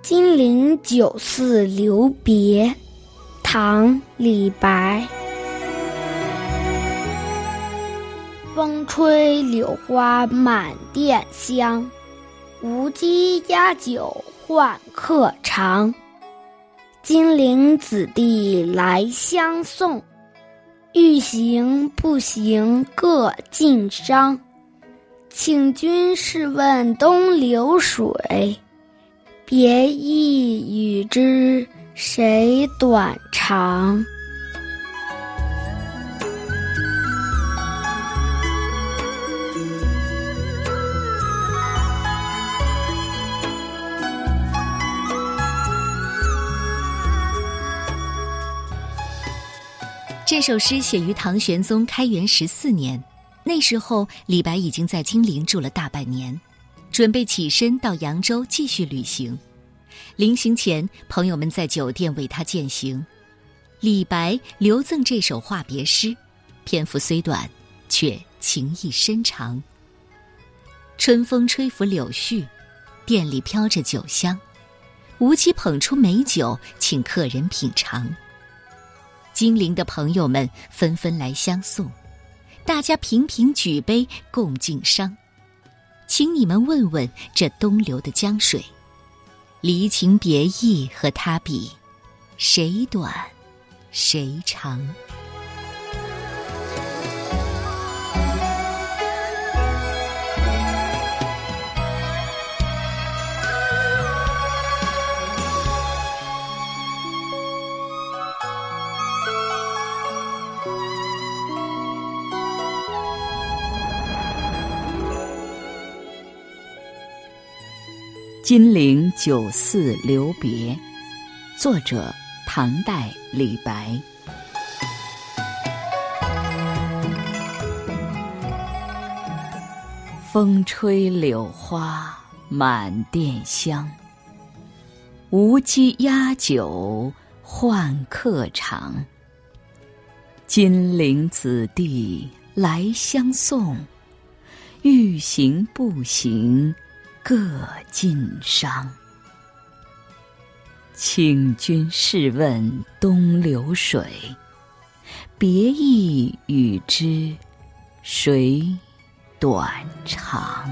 金陵酒肆留别，唐·李白。风吹柳花满店香，无鸡压酒换客尝。金陵子弟来相送，欲行不行各尽觞。请君试问东流水，别意与之谁短长？这首诗写于唐玄宗开元十四年，那时候李白已经在金陵住了大半年，准备起身到扬州继续旅行。临行前，朋友们在酒店为他饯行，李白留赠这首话别诗，篇幅虽短，却情意深长。春风吹拂柳絮，店里飘着酒香，吴姬捧出美酒，请客人品尝。金陵的朋友们纷纷来相送，大家频频举杯共敬觞，请你们问问这东流的江水，离情别意和它比，谁短，谁长？金陵酒肆留别，作者唐代李白。风吹柳花满店香，无鸡压酒换客尝。金陵子弟来相送，欲行不行。各尽觞，请君试问东流水，别意与之谁短长？